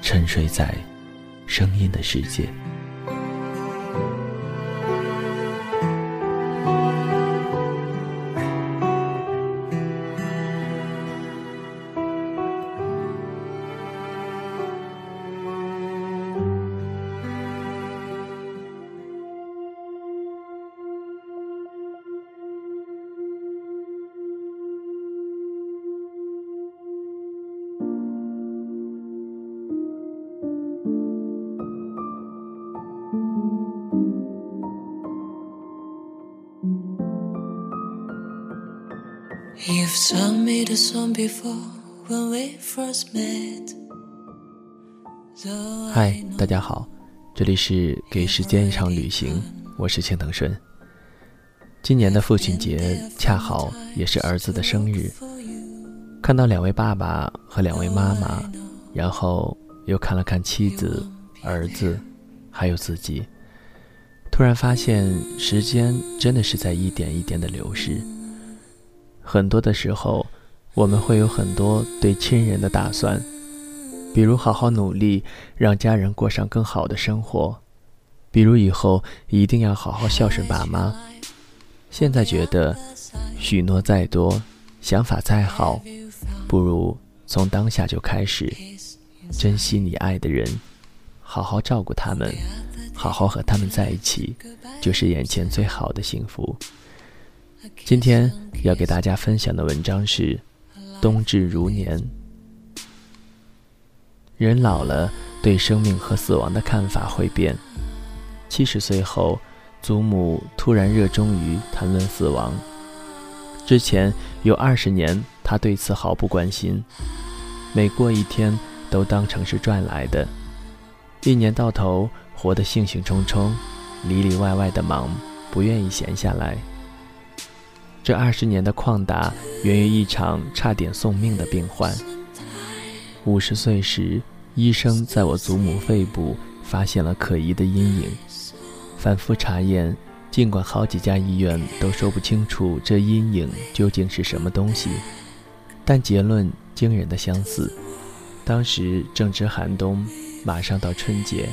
沉睡在声音的世界。嗨，大家好，这里是给时间一场旅行，我是青藤顺。今年的父亲节恰好也是儿子的生日，看到两位爸爸和两位妈妈，然后又看了看妻子、儿子，还有自己，突然发现时间真的是在一点一点的流逝。很多的时候，我们会有很多对亲人的打算，比如好好努力，让家人过上更好的生活；比如以后一定要好好孝顺爸妈。现在觉得，许诺再多，想法再好，不如从当下就开始，珍惜你爱的人，好好照顾他们，好好和他们在一起，就是眼前最好的幸福。今天要给大家分享的文章是《冬至如年》。人老了，对生命和死亡的看法会变。七十岁后，祖母突然热衷于谈论死亡。之前有二十年，他对此毫不关心，每过一天都当成是赚来的。一年到头，活得兴兴冲冲，里里外外的忙，不愿意闲下来。这二十年的旷达，源于一场差点送命的病患。五十岁时，医生在我祖母肺部发现了可疑的阴影，反复查验，尽管好几家医院都说不清楚这阴影究竟是什么东西，但结论惊人的相似。当时正值寒冬，马上到春节，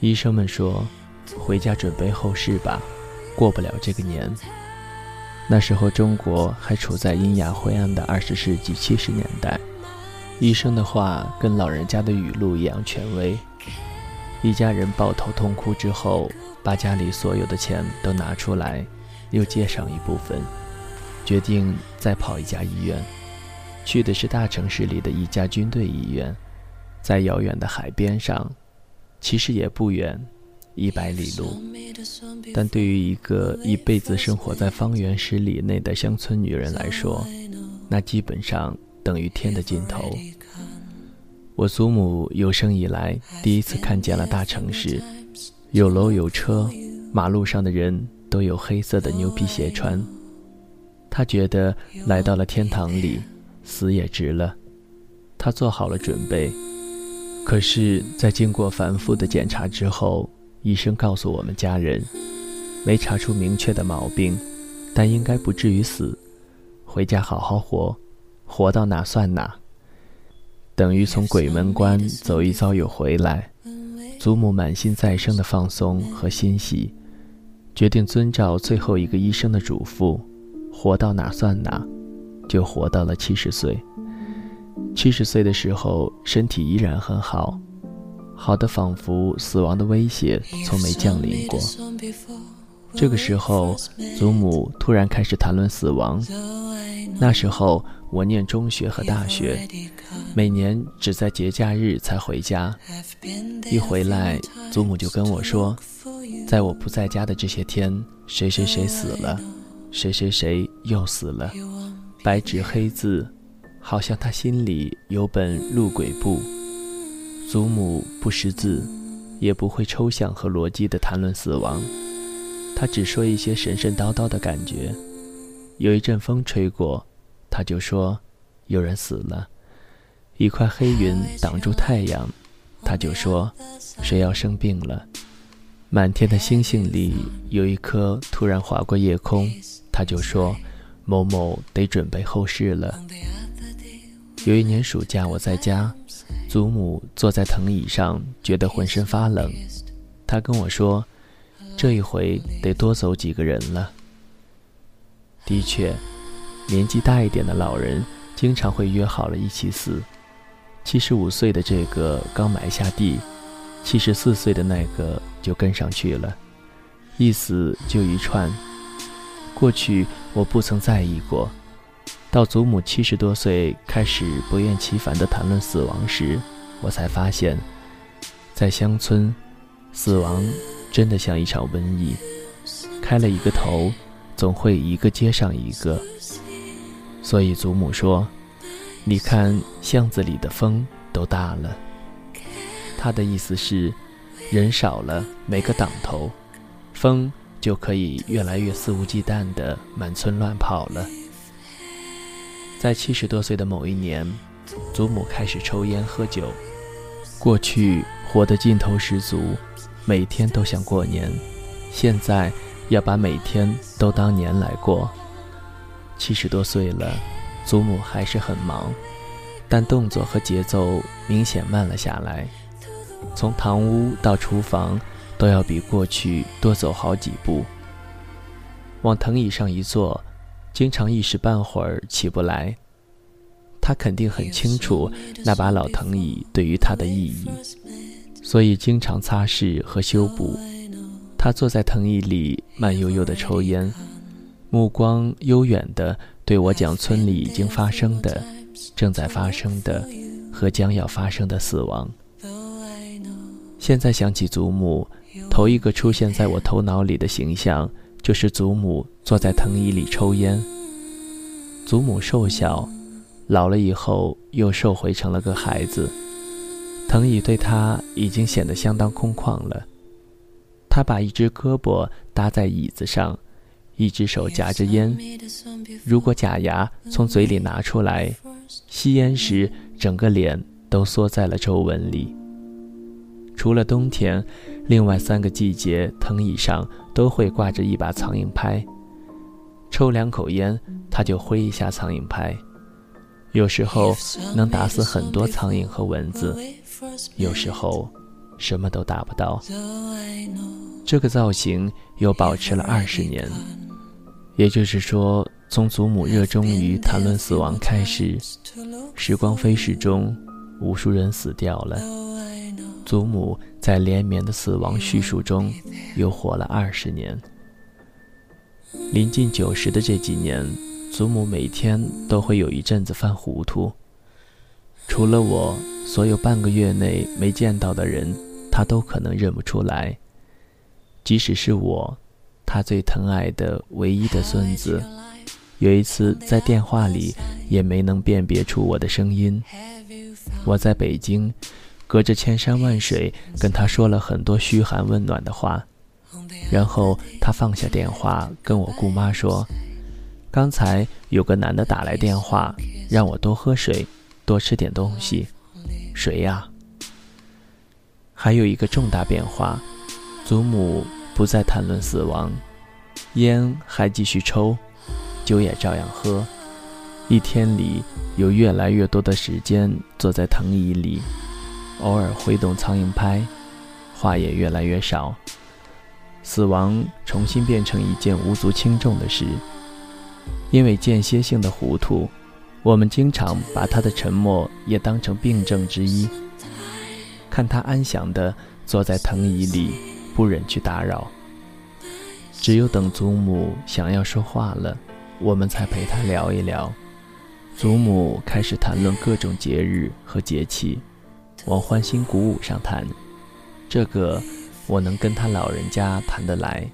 医生们说：“回家准备后事吧，过不了这个年。”那时候，中国还处在阴哑灰暗的二十世纪七十年代。医生的话跟老人家的语录一样权威。一家人抱头痛哭之后，把家里所有的钱都拿出来，又借上一部分，决定再跑一家医院。去的是大城市里的一家军队医院，在遥远的海边上，其实也不远。一百里路，但对于一个一辈子生活在方圆十里内的乡村女人来说，那基本上等于天的尽头。我祖母有生以来第一次看见了大城市，有楼有车，马路上的人都有黑色的牛皮鞋穿。她觉得来到了天堂里，死也值了。她做好了准备，可是，在经过反复的检查之后。医生告诉我们家人，没查出明确的毛病，但应该不至于死。回家好好活，活到哪算哪。等于从鬼门关走一遭又回来。祖母满心再生的放松和欣喜，决定遵照最后一个医生的嘱咐，活到哪算哪，就活到了七十岁。七十岁的时候，身体依然很好。好的仿佛死亡的威胁从没降临过。这个时候，祖母突然开始谈论死亡。那时候我念中学和大学，每年只在节假日才回家。一回来，祖母就跟我说，在我不在家的这些天，谁谁谁死了，谁谁谁又死了，白纸黑字，好像他心里有本录鬼簿。祖母不识字，也不会抽象和逻辑地谈论死亡。他只说一些神神叨叨的感觉。有一阵风吹过，他就说有人死了。一块黑云挡住太阳，他就说谁要生病了。满天的星星里有一颗突然划过夜空，他就说某某得准备后事了。有一年暑假我在家，祖母坐在藤椅上，觉得浑身发冷。她跟我说。这一回得多走几个人了。的确，年纪大一点的老人经常会约好了一起死。七十五岁的这个刚埋下地，七十四岁的那个就跟上去了，一死就一串。过去我不曾在意过，到祖母七十多岁开始不厌其烦地谈论死亡时，我才发现，在乡村，死亡。真的像一场瘟疫，开了一个头，总会一个接上一个。所以祖母说：“你看巷子里的风都大了。”他的意思是，人少了，每个档头，风就可以越来越肆无忌惮地满村乱跑了。在七十多岁的某一年，祖母开始抽烟喝酒，过去活得劲头十足。每天都想过年，现在要把每天都当年来过。七十多岁了，祖母还是很忙，但动作和节奏明显慢了下来。从堂屋到厨房，都要比过去多走好几步。往藤椅上一坐，经常一时半会儿起不来。他肯定很清楚那把老藤椅对于他的意义。所以经常擦拭和修补。他坐在藤椅里，慢悠悠地抽烟，目光悠远地对我讲村里已经发生的、正在发生的和将要发生的死亡。现在想起祖母，头一个出现在我头脑里的形象，就是祖母坐在藤椅里抽烟。祖母瘦小，老了以后又瘦回成了个孩子。藤椅对她已经显得相当空旷了。他把一只胳膊搭在椅子上，一只手夹着烟。如果假牙从嘴里拿出来，吸烟时整个脸都缩在了皱纹里。除了冬天，另外三个季节，藤椅上都会挂着一把苍蝇拍。抽两口烟，他就挥一下苍蝇拍，有时候能打死很多苍蝇和蚊子。有时候，什么都打不到。这个造型又保持了二十年，也就是说，从祖母热衷于谈论死亡开始，时光飞逝中，无数人死掉了。祖母在连绵的死亡叙述中，又活了二十年。临近九十的这几年，祖母每天都会有一阵子犯糊涂。除了我，所有半个月内没见到的人，她都可能认不出来。即使是我，她最疼爱的唯一的孙子，有一次在电话里也没能辨别出我的声音。我在北京，隔着千山万水跟他说了很多嘘寒问暖的话，然后他放下电话，跟我姑妈说：“刚才有个男的打来电话，让我多喝水。”多吃点东西，谁呀？还有一个重大变化，祖母不再谈论死亡，烟还继续抽，酒也照样喝。一天里有越来越多的时间坐在藤椅里，偶尔挥动苍蝇拍，话也越来越少。死亡重新变成一件无足轻重的事，因为间歇性的糊涂。我们经常把他的沉默也当成病症之一。看他安详地坐在藤椅里，不忍去打扰。只有等祖母想要说话了，我们才陪他聊一聊。祖母开始谈论各种节日和节气，往欢欣鼓舞上谈。这个我能跟他老人家谈得来。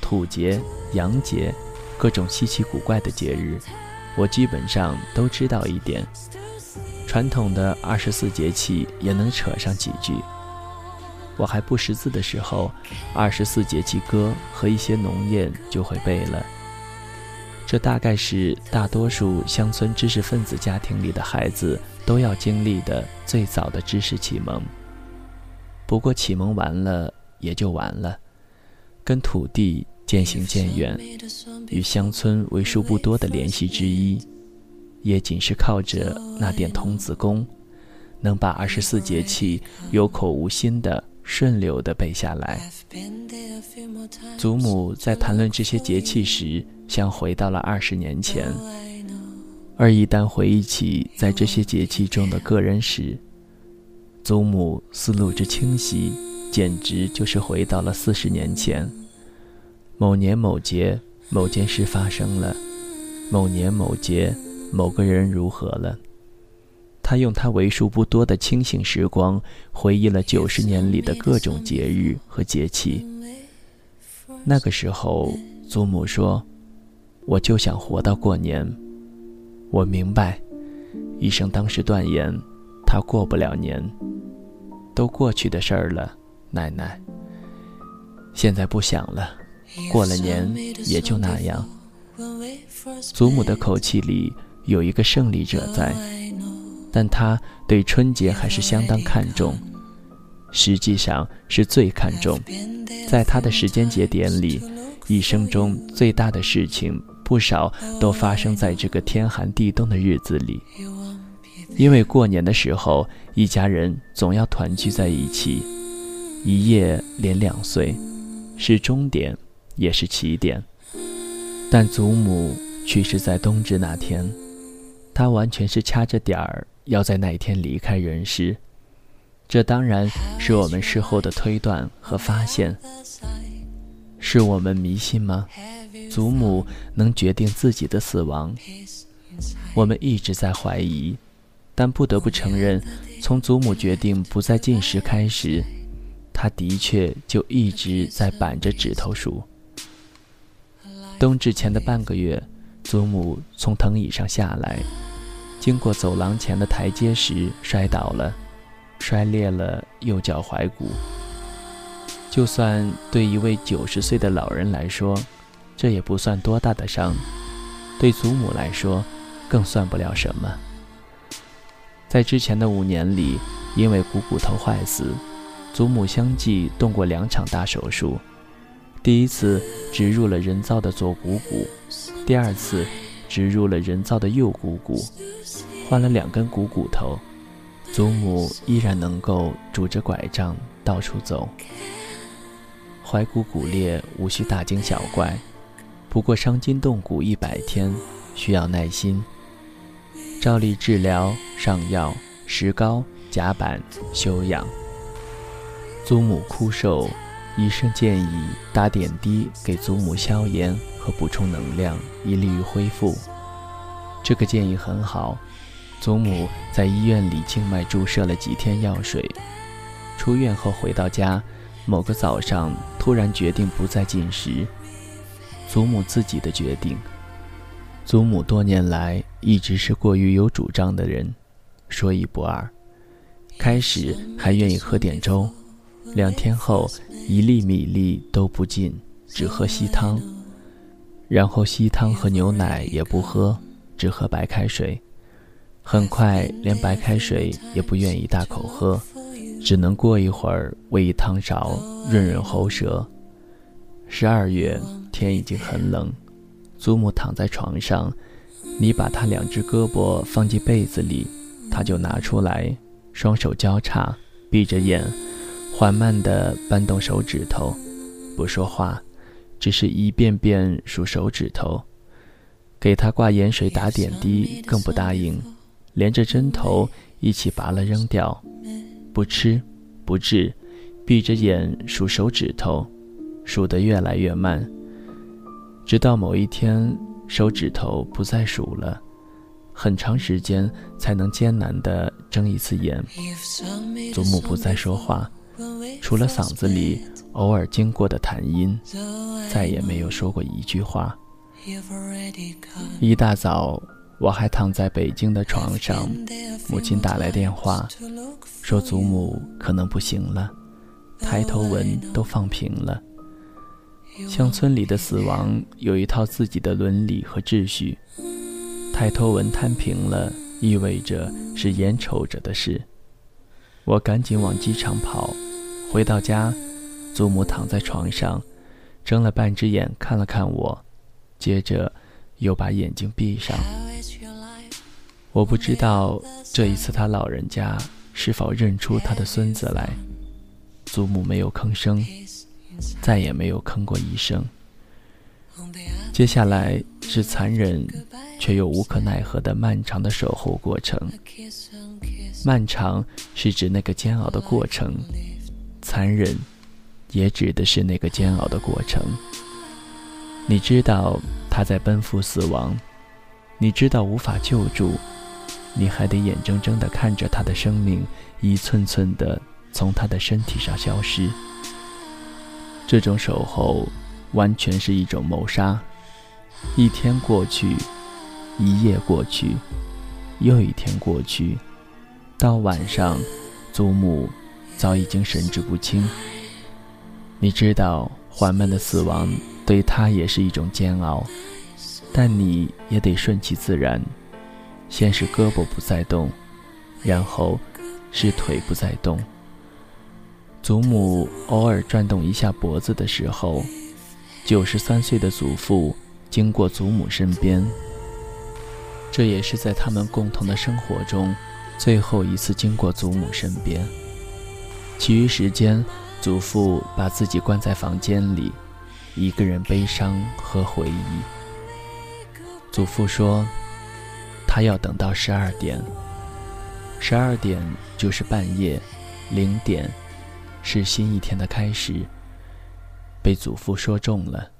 土节、洋节，各种稀奇古怪的节日，我基本上都知道一点。传统的二十四节气也能扯上几句。我还不识字的时候，二十四节气歌和一些农谚就会背了。这大概是大多数乡村知识分子家庭里的孩子都要经历的最早的知识启蒙。不过启蒙完了也就完了，跟土地渐行渐远，与乡村为数不多的联系之一，也仅是靠着那点童子功，能把二十四节气有口无心的顺溜地背下来。祖母在谈论这些节气时。像回到了二十年前，而一旦回忆起在这些节气中的个人时，祖母思路之清晰，简直就是回到了四十年前。某年某节，某件事发生了；某年某节，某个人如何了。他用他为数不多的清醒时光，回忆了九十年里的各种节日和节气。那个时候，祖母说。我就想活到过年。我明白，医生当时断言，他过不了年。都过去的事儿了，奶奶。现在不想了，过了年也就那样。祖母的口气里有一个胜利者在，但他对春节还是相当看重，实际上是最看重。在他的时间节点里，一生中最大的事情。不少都发生在这个天寒地冻的日子里，因为过年的时候，一家人总要团聚在一起，一夜连两岁，是终点，也是起点。但祖母去世在冬至那天，她完全是掐着点儿要在那天离开人世。这当然是我们事后的推断和发现，是我们迷信吗？祖母能决定自己的死亡，我们一直在怀疑，但不得不承认，从祖母决定不再进食开始，她的确就一直在板着指头数。冬至前的半个月，祖母从藤椅上下来，经过走廊前的台阶时摔倒了，摔裂了右脚踝骨。就算对一位九十岁的老人来说，这也不算多大的伤，对祖母来说，更算不了什么。在之前的五年里，因为股骨头坏死，祖母相继动过两场大手术。第一次植入了人造的左股骨，第二次植入了人造的右股骨，换了两根股骨头，祖母依然能够拄着拐杖到处走。踝骨骨裂无需大惊小怪。不过伤筋动骨一百天，需要耐心。照例治疗、上药、石膏、夹板、休养。祖母枯瘦，医生建议打点滴给祖母消炎和补充能量，以利于恢复。这个建议很好。祖母在医院里静脉注射了几天药水，出院后回到家，某个早上突然决定不再进食。祖母自己的决定。祖母多年来一直是过于有主张的人，说一不二。开始还愿意喝点粥，两天后一粒米粒都不进，只喝稀汤。然后稀汤和牛奶也不喝，只喝白开水。很快连白开水也不愿意大口喝，只能过一会儿喂一汤勺润润喉舌。十二月。天已经很冷，祖母躺在床上，你把她两只胳膊放进被子里，她就拿出来，双手交叉，闭着眼，缓慢地搬动手指头，不说话，只是一遍遍数手指头。给她挂盐水打点滴，更不答应，连着针头一起拔了扔掉，不吃，不治，闭着眼数手指头，数得越来越慢，直到某一天手指头不再数了，很长时间才能艰难地睁一次眼。祖母不再说话，除了嗓子里偶尔经过的痰音，再也没有说过一句话。一大早。我还躺在北京的床上，母亲打来电话，说祖母可能不行了，抬头纹都放平了。乡村里的死亡有一套自己的伦理和秩序，抬头纹摊平了，意味着是眼瞅着的事。我赶紧往机场跑，回到家，祖母躺在床上，睁了半只眼看了看我，接着又把眼睛闭上。我不知道这一次他老人家是否认出他的孙子来。祖母没有吭声，再也没有吭过一声。接下来是残忍却又无可奈何的漫长的守候过程。漫长是指那个煎熬的过程，残忍也指的是那个煎熬的过程。你知道他在奔赴死亡，你知道无法救助。你还得眼睁睁地看着他的生命一寸寸地从他的身体上消失。这种守候，完全是一种谋杀。一天过去，一夜过去，又一天过去，到晚上，祖母早已经神志不清。你知道，缓慢的死亡对他也是一种煎熬，但你也得顺其自然。先是胳膊不再动，然后是腿不再动。祖母偶尔转动一下脖子的时候，九十三岁的祖父经过祖母身边。这也是在他们共同的生活中最后一次经过祖母身边。其余时间，祖父把自己关在房间里，一个人悲伤和回忆。祖父说。他要等到十二点，十二点就是半夜，零点是新一天的开始。被祖父说中了，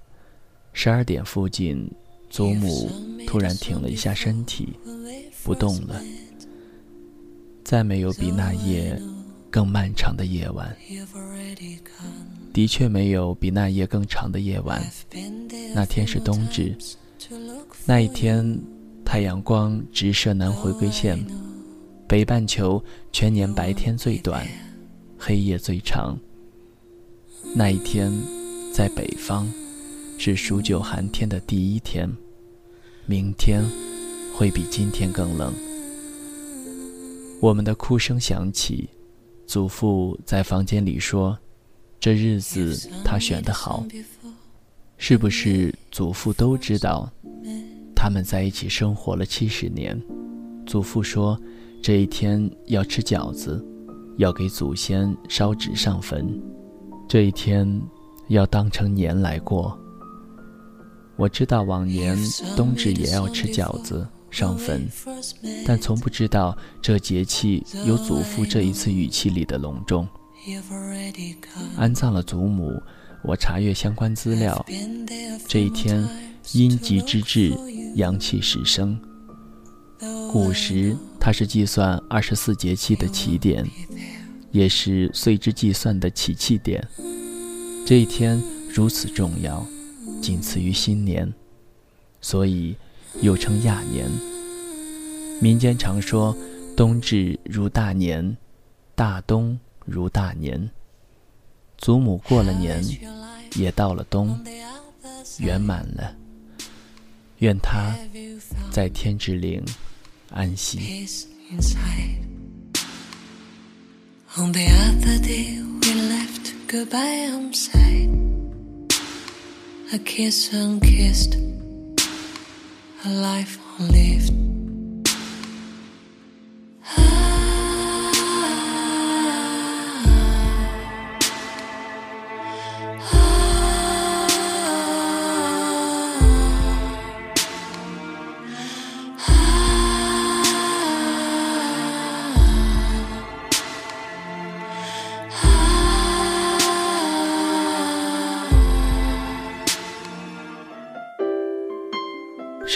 十二点附近，祖母突然挺了一下身体，不动了。再没有比那夜更漫长的夜晚，的确没有比那夜更长的夜晚。那天是冬至，那一天。太阳光直射南回归线，北半球全年白天最短，黑夜最长。那一天，在北方，是数九寒天的第一天。明天，会比今天更冷。我们的哭声响起，祖父在房间里说：“这日子他选得好。”是不是祖父都知道？他们在一起生活了七十年，祖父说，这一天要吃饺子，要给祖先烧纸上坟，这一天要当成年来过。我知道往年冬至也要吃饺子上坟，但从不知道这节气有祖父这一次语气里的隆重。安葬了祖母，我查阅相关资料，这一天阴极之至。阳气始生。古时，它是计算二十四节气的起点，也是岁之计算的起气点。这一天如此重要，仅次于新年，所以又称亚年。民间常说：“冬至如大年，大冬如大年。”祖母过了年，也到了冬，圆满了。愿他在天之灵安息。On the other day we left goodbye unsaid. A kiss unkissed, a life unlived.